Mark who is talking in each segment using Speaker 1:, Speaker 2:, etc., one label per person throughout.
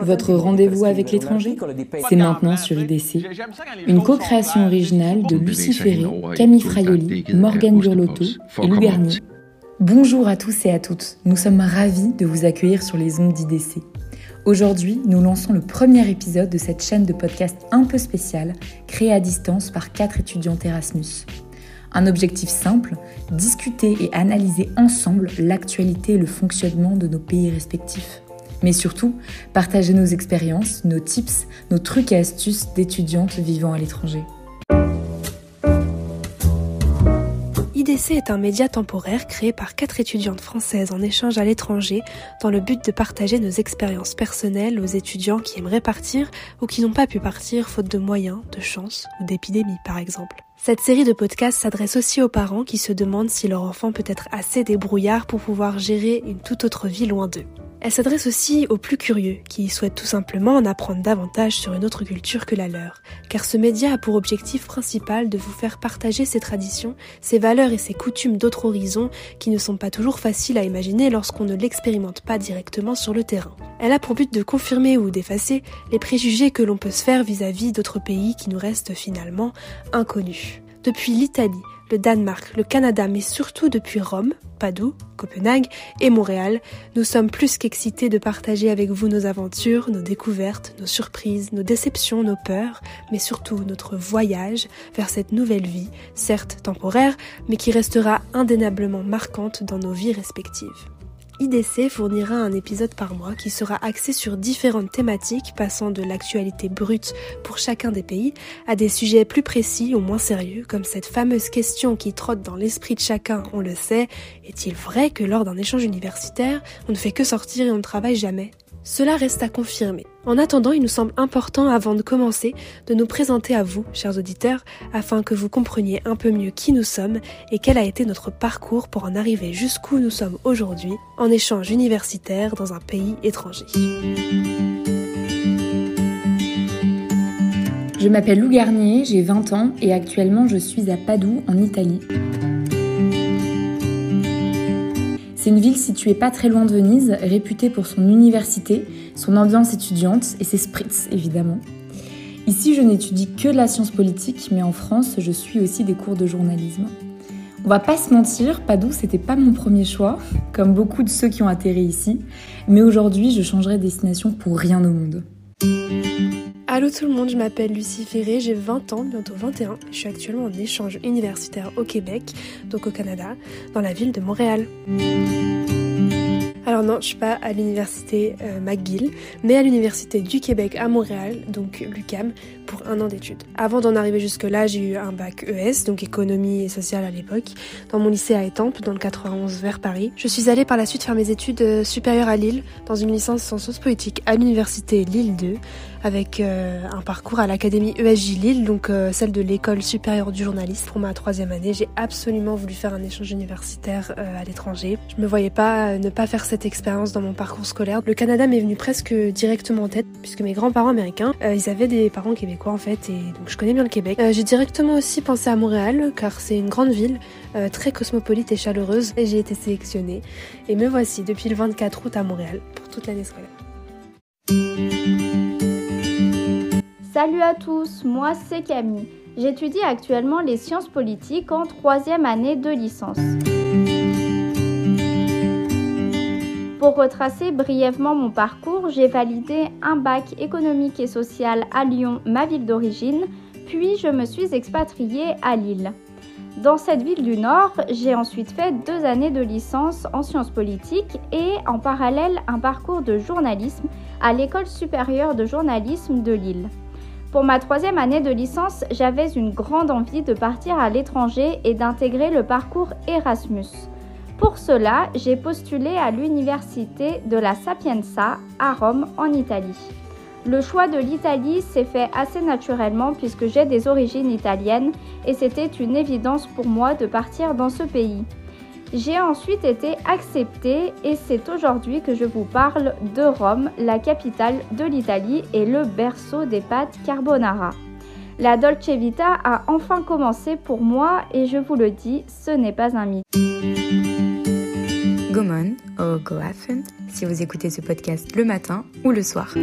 Speaker 1: Votre rendez-vous avec l'étranger C'est maintenant sur IDC. Une co-création originale de Lucie Ferré, Camille Fraioli, Morgane Burlotto et Lou Garnier. Bonjour à tous et à toutes. Nous sommes ravis de vous accueillir sur les ondes d'IDC. Aujourd'hui, nous lançons le premier épisode de cette chaîne de podcast un peu spéciale, créée à distance par quatre étudiantes Erasmus. Un objectif simple, discuter et analyser ensemble l'actualité et le fonctionnement de nos pays respectifs. Mais surtout, partager nos expériences, nos tips, nos trucs et astuces d'étudiantes vivant à l'étranger.
Speaker 2: IDC est un média temporaire créé par quatre étudiantes françaises en échange à l'étranger dans le but de partager nos expériences personnelles aux étudiants qui aimeraient partir ou qui n'ont pas pu partir faute de moyens, de chance ou d'épidémie par exemple. Cette série de podcasts s'adresse aussi aux parents qui se demandent si leur enfant peut être assez débrouillard pour pouvoir gérer une toute autre vie loin d'eux. Elle s'adresse aussi aux plus curieux, qui souhaitent tout simplement en apprendre davantage sur une autre culture que la leur, car ce média a pour objectif principal de vous faire partager ses traditions, ses valeurs et ses coutumes d'autres horizons qui ne sont pas toujours faciles à imaginer lorsqu'on ne l'expérimente pas directement sur le terrain. Elle a pour but de confirmer ou d'effacer les préjugés que l'on peut se faire vis-à-vis d'autres pays qui nous restent finalement inconnus. Depuis l'Italie, le Danemark, le Canada, mais surtout depuis Rome, Padoue, Copenhague et Montréal, nous sommes plus qu'excités de partager avec vous nos aventures, nos découvertes, nos surprises, nos déceptions, nos peurs, mais surtout notre voyage vers cette nouvelle vie, certes temporaire, mais qui restera indéniablement marquante dans nos vies respectives. IDC fournira un épisode par mois qui sera axé sur différentes thématiques passant de l'actualité brute pour chacun des pays à des sujets plus précis ou moins sérieux comme cette fameuse question qui trotte dans l'esprit de chacun, on le sait, est-il vrai que lors d'un échange universitaire, on ne fait que sortir et on ne travaille jamais? Cela reste à confirmer. En attendant, il nous semble important, avant de commencer, de nous présenter à vous, chers auditeurs, afin que vous compreniez un peu mieux qui nous sommes et quel a été notre parcours pour en arriver jusqu'où nous sommes aujourd'hui, en échange universitaire dans un pays étranger.
Speaker 1: Je m'appelle Lou Garnier, j'ai 20 ans et actuellement je suis à Padoue, en Italie. C'est une ville située pas très loin de Venise, réputée pour son université, son ambiance étudiante et ses spritz évidemment. Ici, je n'étudie que la science politique, mais en France, je suis aussi des cours de journalisme. On va pas se mentir, Padoue, c'était pas mon premier choix, comme beaucoup de ceux qui ont atterri ici, mais aujourd'hui, je changerai de destination pour rien au monde.
Speaker 2: Allô tout le monde, je m'appelle Lucie Ferré, j'ai 20 ans, bientôt 21. Je suis actuellement en échange universitaire au Québec, donc au Canada, dans la ville de Montréal. Alors non, je suis pas à l'université euh, McGill, mais à l'université du Québec à Montréal, donc l'UCAM, pour un an d'études. Avant d'en arriver jusque-là, j'ai eu un bac ES, donc économie et sociale à l'époque, dans mon lycée à Étampes, dans le 91 vers Paris. Je suis allée par la suite faire mes études euh, supérieures à Lille, dans une licence en sciences politiques à l'université Lille 2, avec euh, un parcours à l'académie ESJ Lille, donc celle de l'école supérieure du journaliste. Pour ma troisième année, j'ai absolument voulu faire un échange universitaire à l'étranger. Je me voyais pas ne pas faire cette expérience dans mon parcours scolaire. Le Canada m'est venu presque directement en tête, puisque mes grands-parents américains, ils avaient des parents québécois en fait et donc je connais bien le Québec. Euh, j'ai directement aussi pensé à Montréal car c'est une grande ville euh, très cosmopolite et chaleureuse et j'ai été sélectionnée et me voici depuis le 24 août à Montréal pour toute l'année scolaire.
Speaker 3: Salut à tous, moi c'est Camille. J'étudie actuellement les sciences politiques en troisième année de licence. Pour retracer brièvement mon parcours, j'ai validé un bac économique et social à Lyon, ma ville d'origine, puis je me suis expatriée à Lille. Dans cette ville du Nord, j'ai ensuite fait deux années de licence en sciences politiques et en parallèle un parcours de journalisme à l'école supérieure de journalisme de Lille. Pour ma troisième année de licence, j'avais une grande envie de partir à l'étranger et d'intégrer le parcours Erasmus. Pour cela, j'ai postulé à l'université de la Sapienza à Rome en Italie. Le choix de l'Italie s'est fait assez naturellement puisque j'ai des origines italiennes et c'était une évidence pour moi de partir dans ce pays. J'ai ensuite été acceptée et c'est aujourd'hui que je vous parle de Rome, la capitale de l'Italie et le berceau des pâtes carbonara. La Dolce Vita a enfin commencé pour moi et je vous le dis, ce n'est pas un mythe.
Speaker 4: Gomon ou Goafen si vous écoutez ce podcast le matin ou le soir.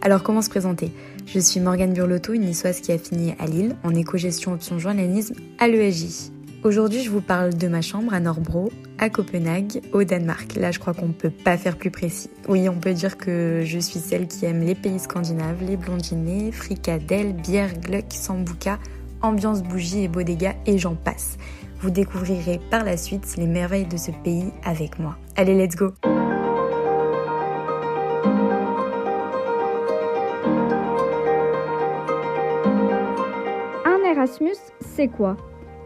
Speaker 4: Alors comment se présenter? Je suis Morgane Burlotto, une niçoise qui a fini à Lille en éco-gestion option journalisme à l'ESJ. Aujourd'hui, je vous parle de ma chambre à Norbro, à Copenhague, au Danemark. Là, je crois qu'on ne peut pas faire plus précis. Oui, on peut dire que je suis celle qui aime les pays scandinaves, les blondinés, fricadelles, bière, gluck, sambuca, ambiance bougie et bodega et j'en passe. Vous découvrirez par la suite les merveilles de ce pays avec moi. Allez, let's go
Speaker 3: Un Erasmus, c'est quoi?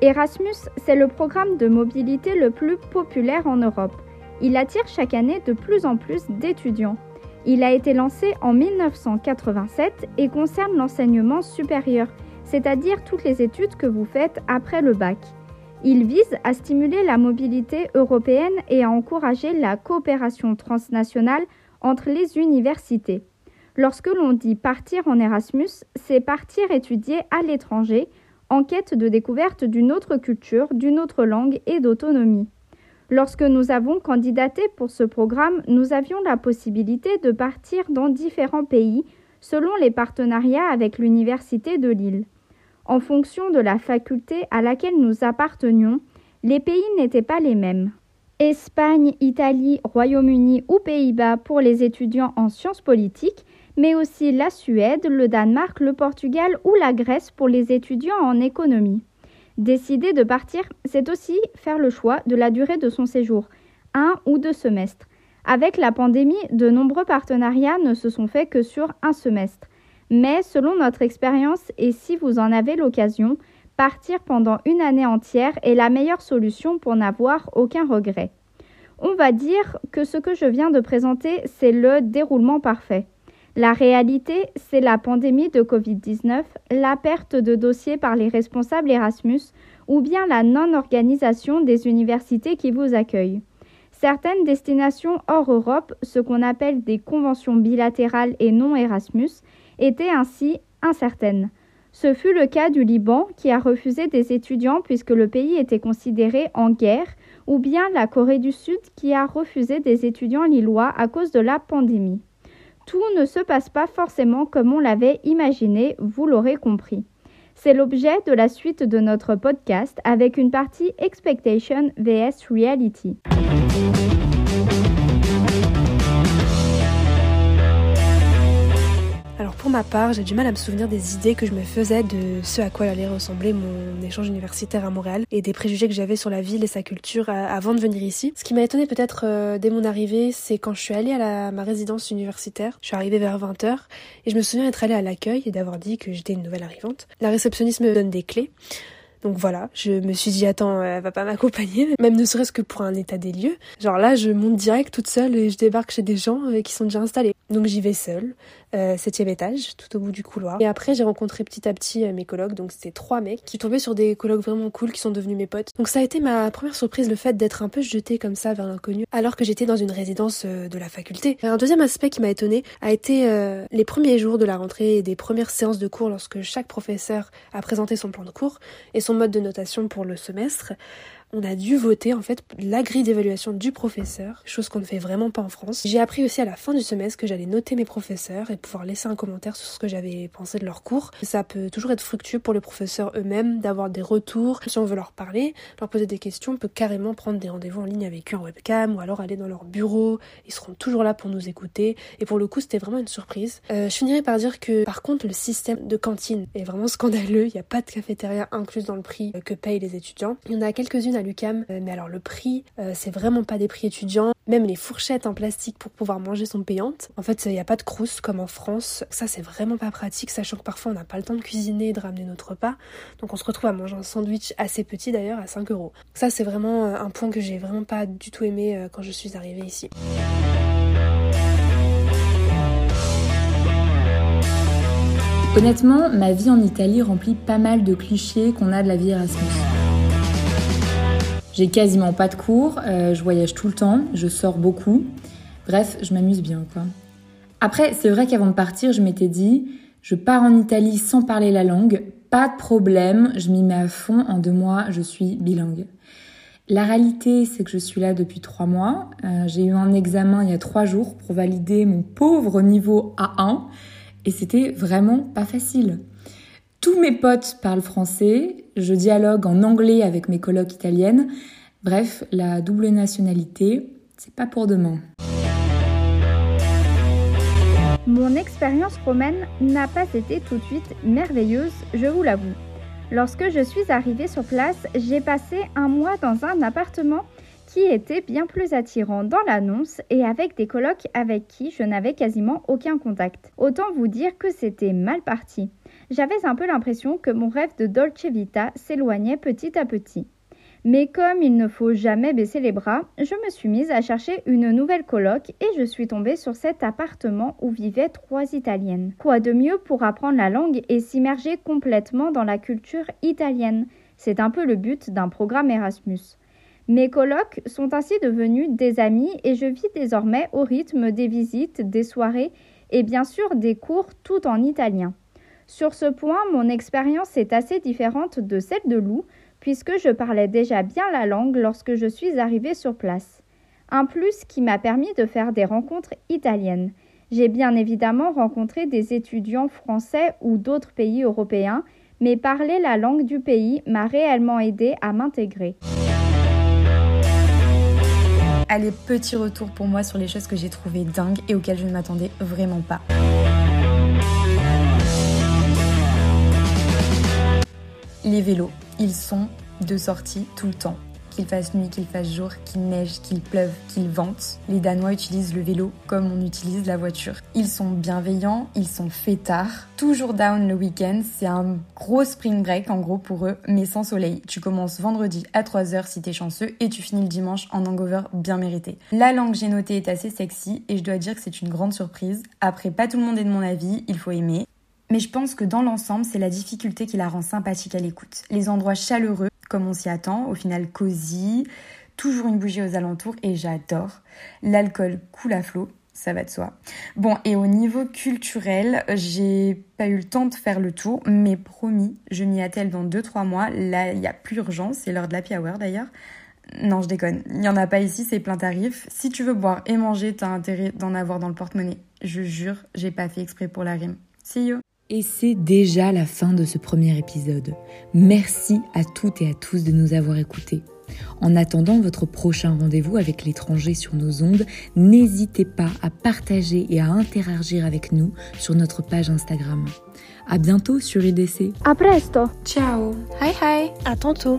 Speaker 3: Erasmus, c'est le programme de mobilité le plus populaire en Europe. Il attire chaque année de plus en plus d'étudiants. Il a été lancé en 1987 et concerne l'enseignement supérieur, c'est-à-dire toutes les études que vous faites après le bac. Il vise à stimuler la mobilité européenne et à encourager la coopération transnationale entre les universités. Lorsque l'on dit partir en Erasmus, c'est partir étudier à l'étranger en quête de découverte d'une autre culture, d'une autre langue et d'autonomie. Lorsque nous avons candidaté pour ce programme, nous avions la possibilité de partir dans différents pays selon les partenariats avec l'Université de Lille. En fonction de la faculté à laquelle nous appartenions, les pays n'étaient pas les mêmes. Espagne, Italie, Royaume-Uni ou Pays-Bas pour les étudiants en sciences politiques mais aussi la Suède, le Danemark, le Portugal ou la Grèce pour les étudiants en économie. Décider de partir, c'est aussi faire le choix de la durée de son séjour, un ou deux semestres. Avec la pandémie, de nombreux partenariats ne se sont faits que sur un semestre. Mais selon notre expérience, et si vous en avez l'occasion, partir pendant une année entière est la meilleure solution pour n'avoir aucun regret. On va dire que ce que je viens de présenter, c'est le déroulement parfait. La réalité, c'est la pandémie de Covid-19, la perte de dossiers par les responsables Erasmus ou bien la non-organisation des universités qui vous accueillent. Certaines destinations hors Europe, ce qu'on appelle des conventions bilatérales et non Erasmus, étaient ainsi incertaines. Ce fut le cas du Liban qui a refusé des étudiants puisque le pays était considéré en guerre, ou bien la Corée du Sud qui a refusé des étudiants lillois à cause de la pandémie. Tout ne se passe pas forcément comme on l'avait imaginé, vous l'aurez compris. C'est l'objet de la suite de notre podcast avec une partie Expectation vs Reality.
Speaker 2: Ma part, j'ai du mal à me souvenir des idées que je me faisais de ce à quoi allait ressembler mon échange universitaire à Montréal et des préjugés que j'avais sur la ville et sa culture euh, avant de venir ici. Ce qui m'a étonné peut-être euh, dès mon arrivée, c'est quand je suis allée à ma résidence universitaire. Je suis arrivée vers 20h et je me souviens être allée à l'accueil et d'avoir dit que j'étais une nouvelle arrivante. La réceptionniste me donne des clés. Donc voilà, je me suis dit attends, elle va pas m'accompagner, même ne serait-ce que pour un état des lieux. Genre là, je monte direct toute seule et je débarque chez des gens euh, qui sont déjà installés. Donc j'y vais seule, euh, septième étage, tout au bout du couloir. Et après j'ai rencontré petit à petit euh, mes colocs, donc c'était trois mecs. qui tombaient sur des colocs vraiment cool qui sont devenus mes potes. Donc ça a été ma première surprise, le fait d'être un peu jetée comme ça vers l'inconnu, alors que j'étais dans une résidence euh, de la faculté. Un deuxième aspect qui m'a étonné a été les premiers jours de la rentrée et des premières séances de cours lorsque chaque professeur a présenté son plan de cours et son mode de notation pour le semestre on a dû voter en fait la grille d'évaluation du professeur, chose qu'on ne fait vraiment pas en France. J'ai appris aussi à la fin du semestre que j'allais noter mes professeurs et pouvoir laisser un commentaire sur ce que j'avais pensé de leur cours. Ça peut toujours être fructueux pour les professeurs eux-mêmes d'avoir des retours. Si on veut leur parler, leur poser des questions, on peut carrément prendre des rendez-vous en ligne avec eux en webcam ou alors aller dans leur bureau. Ils seront toujours là pour nous écouter. Et pour le coup, c'était vraiment une surprise. Euh, je finirai par dire que par contre, le système de cantine est vraiment scandaleux. Il n'y a pas de cafétéria incluse dans le prix que payent les étudiants. Il y en a quelques-unes à l'UCAM. Euh, mais alors le prix, euh, c'est vraiment pas des prix étudiants. Même les fourchettes en plastique pour pouvoir manger sont payantes. En fait, il n'y a pas de crousse comme en France. Ça, c'est vraiment pas pratique, sachant que parfois on n'a pas le temps de cuisiner et de ramener notre repas. Donc on se retrouve à manger un sandwich assez petit d'ailleurs à 5 euros. Ça, c'est vraiment euh, un point que j'ai vraiment pas du tout aimé quand je suis arrivée ici.
Speaker 4: Honnêtement, ma vie en Italie remplit pas mal de clichés qu'on a de la vie Erasmus. J'ai quasiment pas de cours, euh, je voyage tout le temps, je sors beaucoup. Bref, je m'amuse bien, quoi. Après, c'est vrai qu'avant de partir, je m'étais dit, je pars en Italie sans parler la langue, pas de problème, je m'y mets à fond, en deux mois, je suis bilingue. La réalité, c'est que je suis là depuis trois mois. Euh, j'ai eu un examen il y a trois jours pour valider mon pauvre niveau A1 et c'était vraiment pas facile. Tous mes potes parlent français, je dialogue en anglais avec mes colocs italiennes. Bref, la double nationalité, c'est pas pour demain.
Speaker 3: Mon expérience romaine n'a pas été tout de suite merveilleuse, je vous l'avoue. Lorsque je suis arrivée sur place, j'ai passé un mois dans un appartement qui était bien plus attirant dans l'annonce et avec des colocs avec qui je n'avais quasiment aucun contact. Autant vous dire que c'était mal parti. J'avais un peu l'impression que mon rêve de Dolce Vita s'éloignait petit à petit. Mais comme il ne faut jamais baisser les bras, je me suis mise à chercher une nouvelle coloc et je suis tombée sur cet appartement où vivaient trois Italiennes. Quoi de mieux pour apprendre la langue et s'immerger complètement dans la culture italienne? C'est un peu le but d'un programme Erasmus. Mes colocs sont ainsi devenus des amis et je vis désormais au rythme des visites, des soirées et bien sûr des cours tout en italien. Sur ce point, mon expérience est assez différente de celle de Lou, puisque je parlais déjà bien la langue lorsque je suis arrivée sur place. Un plus qui m'a permis de faire des rencontres italiennes. J'ai bien évidemment rencontré des étudiants français ou d'autres pays européens, mais parler la langue du pays m'a réellement aidé à m'intégrer.
Speaker 4: Allez, petit retour pour moi sur les choses que j'ai trouvées dingues et auxquelles je ne m'attendais vraiment pas. Les vélos. Ils sont de sortie tout le temps. Qu'il fasse nuit, qu'il fasse jour, qu'il neige, qu'il pleuve, qu'il vente, les Danois utilisent le vélo comme on utilise la voiture. Ils sont bienveillants, ils sont fêtards, toujours down le week-end, c'est un gros spring break en gros pour eux, mais sans soleil. Tu commences vendredi à 3h si t'es chanceux et tu finis le dimanche en hangover bien mérité. La langue j'ai notée est assez sexy et je dois dire que c'est une grande surprise. Après, pas tout le monde est de mon avis, il faut aimer. Mais je pense que dans l'ensemble, c'est la difficulté qui la rend sympathique à l'écoute. Les endroits chaleureux, comme on s'y attend, au final cosy, toujours une bougie aux alentours et j'adore. L'alcool coule à flot, ça va de soi. Bon, et au niveau culturel, j'ai pas eu le temps de faire le tour, mais promis, je m'y attelle dans 2-3 mois. Là, il n'y a plus urgence, c'est l'heure de l'happy hour d'ailleurs. Non, je déconne. Il n'y en a pas ici, c'est plein tarif. Si tu veux boire et manger, t'as intérêt d'en avoir dans le porte-monnaie. Je jure, j'ai pas fait exprès pour la rime. See you!
Speaker 1: Et c'est déjà la fin de ce premier épisode. Merci à toutes et à tous de nous avoir écoutés. En attendant votre prochain rendez-vous avec l'étranger sur nos ondes, n'hésitez pas à partager et à interagir avec nous sur notre page Instagram. À bientôt sur IDC.
Speaker 3: A presto.
Speaker 2: Ciao. Hi hi. À tantôt.